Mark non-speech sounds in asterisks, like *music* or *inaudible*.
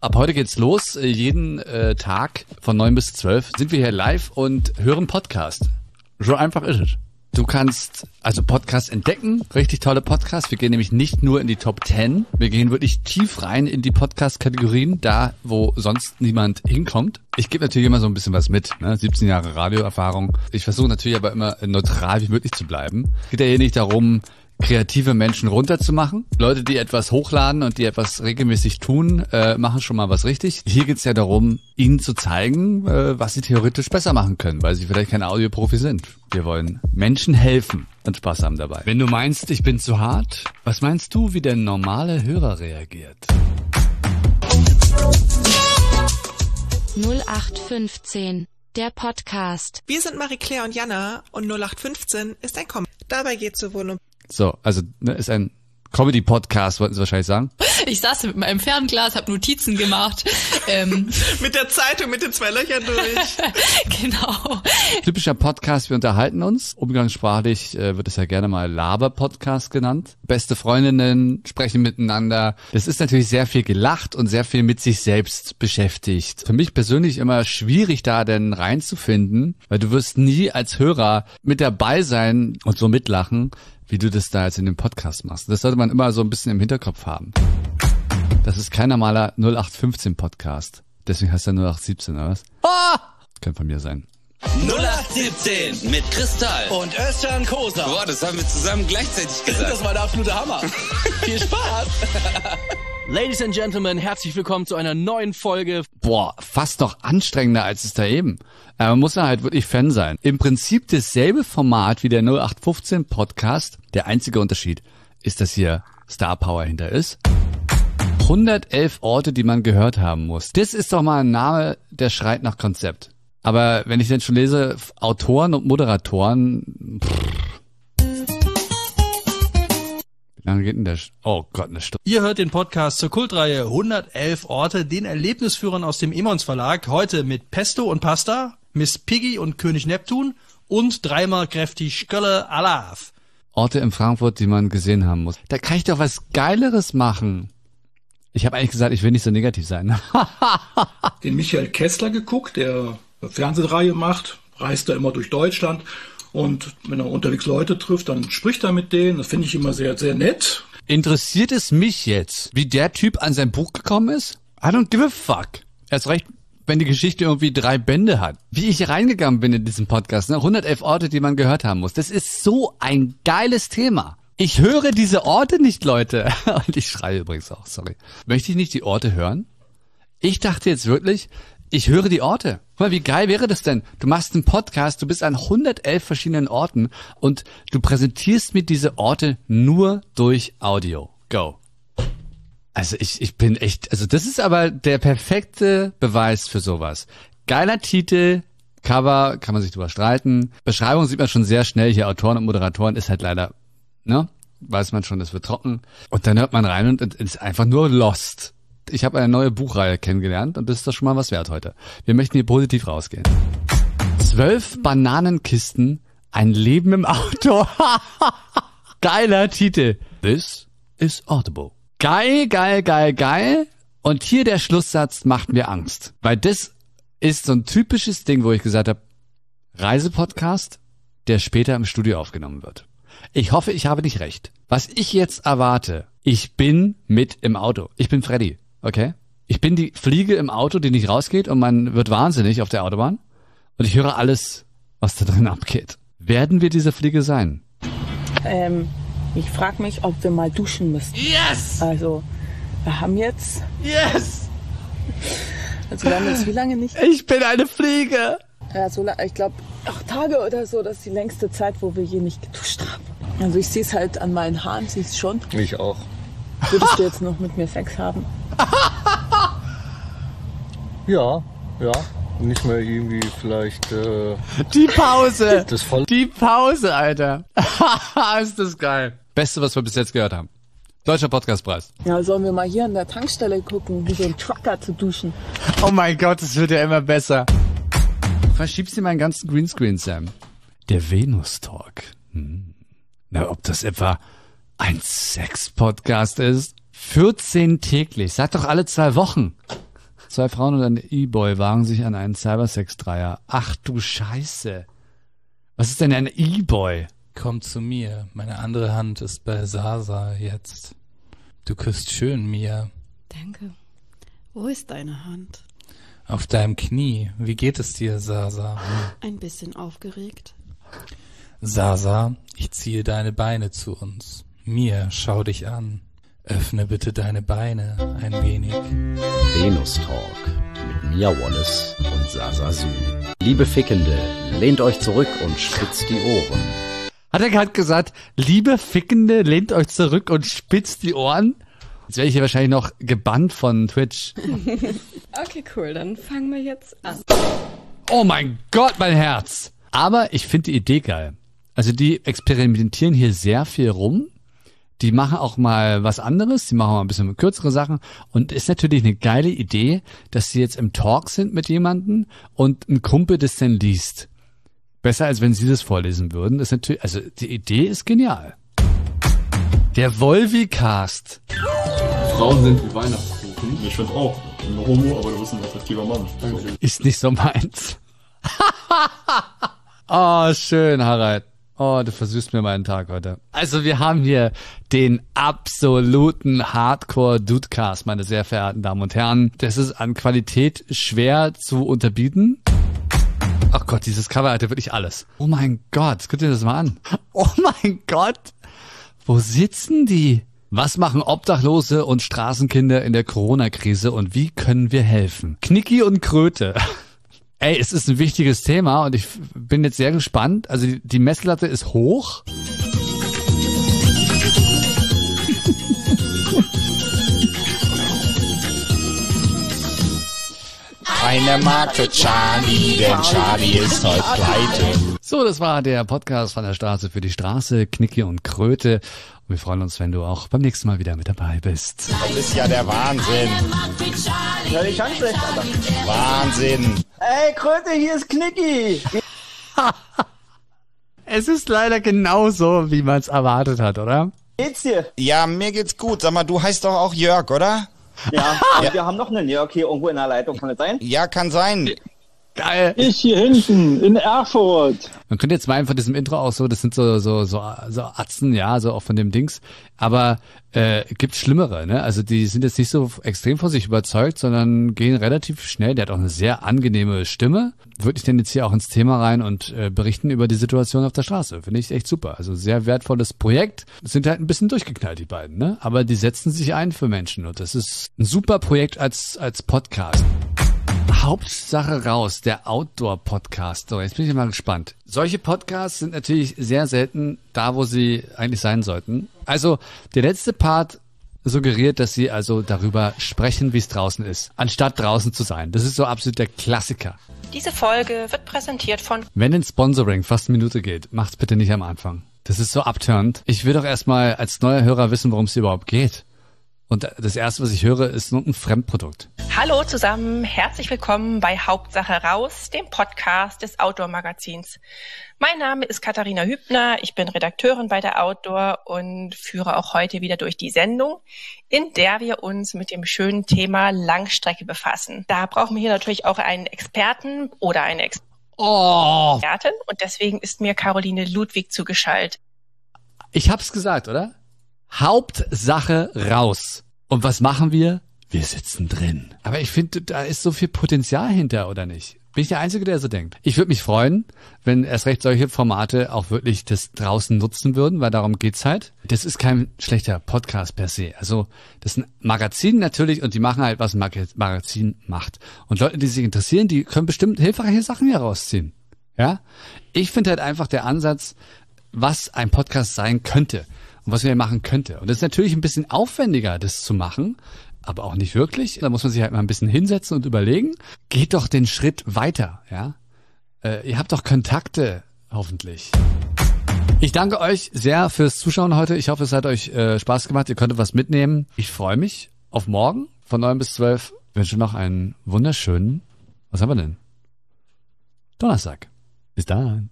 Ab heute geht's los. Jeden äh, Tag von 9 bis 12 sind wir hier live und hören Podcast. So einfach ist es. Du kannst also Podcast entdecken, richtig tolle Podcasts. Wir gehen nämlich nicht nur in die Top 10, wir gehen wirklich tief rein in die Podcast-Kategorien, da wo sonst niemand hinkommt. Ich gebe natürlich immer so ein bisschen was mit, ne? 17 Jahre Radioerfahrung. Ich versuche natürlich aber immer neutral wie möglich zu bleiben. Es geht ja hier nicht darum, kreative Menschen runterzumachen. Leute, die etwas hochladen und die etwas regelmäßig tun, äh, machen schon mal was richtig. Hier geht's ja darum, ihnen zu zeigen, äh, was sie theoretisch besser machen können, weil sie vielleicht kein Audioprofi sind. Wir wollen Menschen helfen und Spaß haben dabei. Wenn du meinst, ich bin zu hart, was meinst du, wie der normale Hörer reagiert? 0815, der Podcast. Wir sind Marie-Claire und Jana und 0815 ist ein Com. Dabei geht es sowohl um So, also ne, ist ein Comedy-Podcast, wollten sie wahrscheinlich sagen. Ich saß mit meinem Fernglas, habe Notizen gemacht. ähm, *laughs* mit der Zeitung mit den zwei Löchern durch. *laughs* genau. Typischer Podcast, wir unterhalten uns. Umgangssprachlich äh, wird es ja gerne mal Laber-Podcast genannt. Beste Freundinnen sprechen miteinander. Es ist natürlich sehr viel gelacht und sehr viel mit sich selbst beschäftigt. Für mich persönlich immer schwierig, da denn reinzufinden, weil du wirst nie als Hörer mit dabei sein und so mitlachen, wie du das da jetzt in dem Podcast machst. Das sollte man immer so ein bisschen im Hinterkopf haben. Das ist kein normaler 0815 Podcast. Deswegen heißt er 0817, oder was? Ah! Könnte von mir sein. 0817 mit Kristall. Und Özcan Kosa. Boah, das haben wir zusammen gleichzeitig *laughs* gesagt. Das war der absolute Hammer. *laughs* Viel Spaß. Ladies and Gentlemen, herzlich willkommen zu einer neuen Folge. Boah, fast noch anstrengender als es da eben. Aber man muss ja halt wirklich Fan sein. Im Prinzip dasselbe Format wie der 0815 Podcast. Der einzige Unterschied ist, dass hier Star Power hinter ist. 111 Orte, die man gehört haben muss. Das ist doch mal ein Name, der schreit nach Konzept. Aber wenn ich denn schon lese, Autoren und Moderatoren, pff. Lange geht denn der? Sch oh Gott, eine Stunde. Ihr hört den Podcast zur Kultreihe 111 Orte, den Erlebnisführern aus dem Emons Verlag, heute mit Pesto und Pasta, Miss Piggy und König Neptun und dreimal kräftig Skölle Alaf. Orte in Frankfurt, die man gesehen haben muss. Da kann ich doch was Geileres machen. Ich habe eigentlich gesagt, ich will nicht so negativ sein. *laughs* den Michael Kessler geguckt, der eine Fernsehreihe macht, reist er immer durch Deutschland und wenn er unterwegs Leute trifft, dann spricht er mit denen. Das finde ich immer sehr, sehr nett. Interessiert es mich jetzt, wie der Typ an sein Buch gekommen ist? I don't give a fuck. Erst recht, wenn die Geschichte irgendwie drei Bände hat. Wie ich reingegangen bin in diesen Podcast, ne? 111 Orte, die man gehört haben muss. Das ist so ein geiles Thema. Ich höre diese Orte nicht, Leute. *laughs* Und ich schreie übrigens auch, sorry. Möchte ich nicht die Orte hören? Ich dachte jetzt wirklich, ich höre die Orte. Guck mal, wie geil wäre das denn? Du machst einen Podcast, du bist an 111 verschiedenen Orten und du präsentierst mir diese Orte nur durch Audio. Go. Also ich, ich bin echt, also das ist aber der perfekte Beweis für sowas. Geiler Titel, Cover, kann man sich drüber streiten. Beschreibung sieht man schon sehr schnell. Hier Autoren und Moderatoren ist halt leider, ne? Weiß man schon, das wird trocken. Und dann hört man rein und es ist einfach nur lost. Ich habe eine neue Buchreihe kennengelernt und das ist doch schon mal was wert heute. Wir möchten hier positiv rausgehen. Zwölf Bananenkisten, ein Leben im Auto. *laughs* Geiler Titel. This is Audible. Geil, geil, geil, geil. Und hier der Schlusssatz macht mir Angst. Weil das ist so ein typisches Ding, wo ich gesagt habe, Reisepodcast, der später im Studio aufgenommen wird. Ich hoffe, ich habe nicht recht. Was ich jetzt erwarte, ich bin mit im Auto. Ich bin Freddy, okay? Ich bin die Fliege im Auto, die nicht rausgeht und man wird wahnsinnig auf der Autobahn. Und ich höre alles, was da drin abgeht. Werden wir diese Fliege sein? Ähm, ich frage mich, ob wir mal duschen müssen. Yes! Also, wir haben jetzt, Yes! also wir haben jetzt wie lange nicht? Ich bin eine Fliege. Ja, so lange, ich glaube, acht Tage oder so, das ist die längste Zeit, wo wir hier nicht geduscht haben. Also ich sehe es halt an meinen Haaren, siehst schon. Ich auch. Würdest du jetzt noch mit mir Sex haben? *laughs* Ja, ja. Nicht mehr irgendwie vielleicht äh, Die Pause. das voll. Die Pause, Alter. *laughs* ist das geil. Beste, was wir bis jetzt gehört haben. Deutscher Podcastpreis. Ja, sollen wir mal hier an der Tankstelle gucken, wie so ein Trucker zu duschen? Oh mein Gott, es wird ja immer besser. Verschiebst dir meinen ganzen Greenscreen, Sam. Der Venus-Talk. Hm. Na, ob das etwa ein Sex-Podcast ist? 14 täglich. Sag doch alle zwei Wochen. Zwei Frauen und ein E-Boy wagen sich an einen Cybersex-Dreier. Ach du Scheiße. Was ist denn ein E-Boy? Komm zu mir, meine andere Hand ist bei Sasa jetzt. Du küsst schön, Mia. Danke. Wo ist deine Hand? Auf deinem Knie. Wie geht es dir, Sasa? Ein bisschen aufgeregt. Sasa, ich ziehe deine Beine zu uns. Mia, schau dich an. Öffne bitte deine Beine ein wenig. Venus Talk mit Mia Wallace und Sasa Su. Liebe Fickende, lehnt euch zurück und spitzt die Ohren. Hat er gerade gesagt, liebe Fickende, lehnt euch zurück und spitzt die Ohren? Jetzt werde ich hier wahrscheinlich noch gebannt von Twitch. *laughs* okay, cool, dann fangen wir jetzt an. Oh mein Gott, mein Herz! Aber ich finde die Idee geil. Also die experimentieren hier sehr viel rum. Die machen auch mal was anderes, die machen mal ein bisschen kürzere Sachen und ist natürlich eine geile Idee, dass sie jetzt im Talk sind mit jemandem und ein Kumpel das dann liest. Besser als wenn sie das vorlesen würden. Das ist natürlich, also die Idee ist genial. Der Volvi-Cast. Frauen sind wie Weihnachtskuchen. Ich finde auch. Ein Homo, aber du bist ein attraktiver Mann. Dankeschön. Ist nicht so meins. oh, *laughs* schön, Harald. Oh, du versüßt mir meinen Tag heute. Also wir haben hier den absoluten Hardcore-Dudecast, meine sehr verehrten Damen und Herren. Das ist an Qualität schwer zu unterbieten. Ach Gott, dieses Cover hatte wirklich alles. Oh mein Gott, guck dir das mal an. *laughs* Oh mein Gott. Wo sitzen die? Was machen Obdachlose und Straßenkinder in der Corona-Krise und wie können wir helfen? Knicki und Kröte. Ey, es ist ein wichtiges Thema und ich bin jetzt sehr gespannt. Also die, Messlatte ist hoch. Keine Mark für Charlie, denn Charlie ist heute pleite. So, das war der Podcast von der Straße für die Straße, Knicki und Kröte. Und wir freuen uns, wenn du auch beim nächsten Mal wieder mit dabei bist. Das ist ja der Wahnsinn. Hör dich an, schlecht, Alter. Wahnsinn. Ey, Kröte, hier ist Knicki. *laughs* es ist leider genauso, wie man es erwartet hat, oder? Geht's dir? Ja, mir geht's gut. Sag mal, du heißt doch auch Jörg, oder? Ja, *laughs* ja. wir haben noch einen Jörg hier irgendwo in der Leitung, kann das sein? Ja, kann sein. Geil. Ich hier hinten in Erfurt. Man könnte jetzt mal einfach diesem Intro auch so, das sind so so so so Atzen, ja, so auch von dem Dings, aber äh, gibt schlimmere, ne? Also die sind jetzt nicht so extrem von sich überzeugt, sondern gehen relativ schnell. Der hat auch eine sehr angenehme Stimme. Wirklich denn jetzt hier auch ins Thema rein und äh, berichten über die Situation auf der Straße. Finde ich echt super. Also sehr wertvolles Projekt. Sind halt ein bisschen durchgeknallt die beiden, ne? Aber die setzen sich ein für Menschen und das ist ein super Projekt als als Podcast. Hauptsache raus, der Outdoor-Podcast. So, jetzt bin ich mal gespannt. Solche Podcasts sind natürlich sehr selten da, wo sie eigentlich sein sollten. Also, der letzte Part suggeriert, dass sie also darüber sprechen, wie es draußen ist, anstatt draußen zu sein. Das ist so absolut der Klassiker. Diese Folge wird präsentiert von Wenn ein Sponsoring fast eine Minute geht, macht's bitte nicht am Anfang. Das ist so abturnt. Ich will doch erstmal als neuer Hörer wissen, worum es überhaupt geht. Und das erste, was ich höre, ist nur ein Fremdprodukt. Hallo zusammen, herzlich willkommen bei Hauptsache raus, dem Podcast des Outdoor Magazins. Mein Name ist Katharina Hübner, ich bin Redakteurin bei der Outdoor und führe auch heute wieder durch die Sendung, in der wir uns mit dem schönen Thema Langstrecke befassen. Da brauchen wir hier natürlich auch einen Experten oder eine Expertin. Oh. Und deswegen ist mir Caroline Ludwig zugeschaltet. Ich hab's gesagt, oder? Hauptsache raus. Und was machen wir? Wir sitzen drin. Aber ich finde, da ist so viel Potenzial hinter, oder nicht? Bin ich der Einzige, der so denkt? Ich würde mich freuen, wenn erst recht solche Formate auch wirklich das draußen nutzen würden, weil darum geht's halt. Das ist kein schlechter Podcast per se. Also das ist ein Magazin natürlich und die machen halt, was ein Magazin macht. Und Leute, die sich interessieren, die können bestimmt hilfreiche Sachen hier rausziehen. Ja? Ich finde halt einfach der Ansatz, was ein Podcast sein könnte und was man machen könnte. Und das ist natürlich ein bisschen aufwendiger, das zu machen, aber auch nicht wirklich. Da muss man sich halt mal ein bisschen hinsetzen und überlegen. Geht doch den Schritt weiter, ja. Äh, ihr habt doch Kontakte, hoffentlich. Ich danke euch sehr fürs Zuschauen heute. Ich hoffe, es hat euch äh, Spaß gemacht. Ihr konntet was mitnehmen. Ich freue mich auf morgen von neun bis zwölf. Ich wünsche noch einen wunderschönen, was haben wir denn? Donnerstag. Bis dann.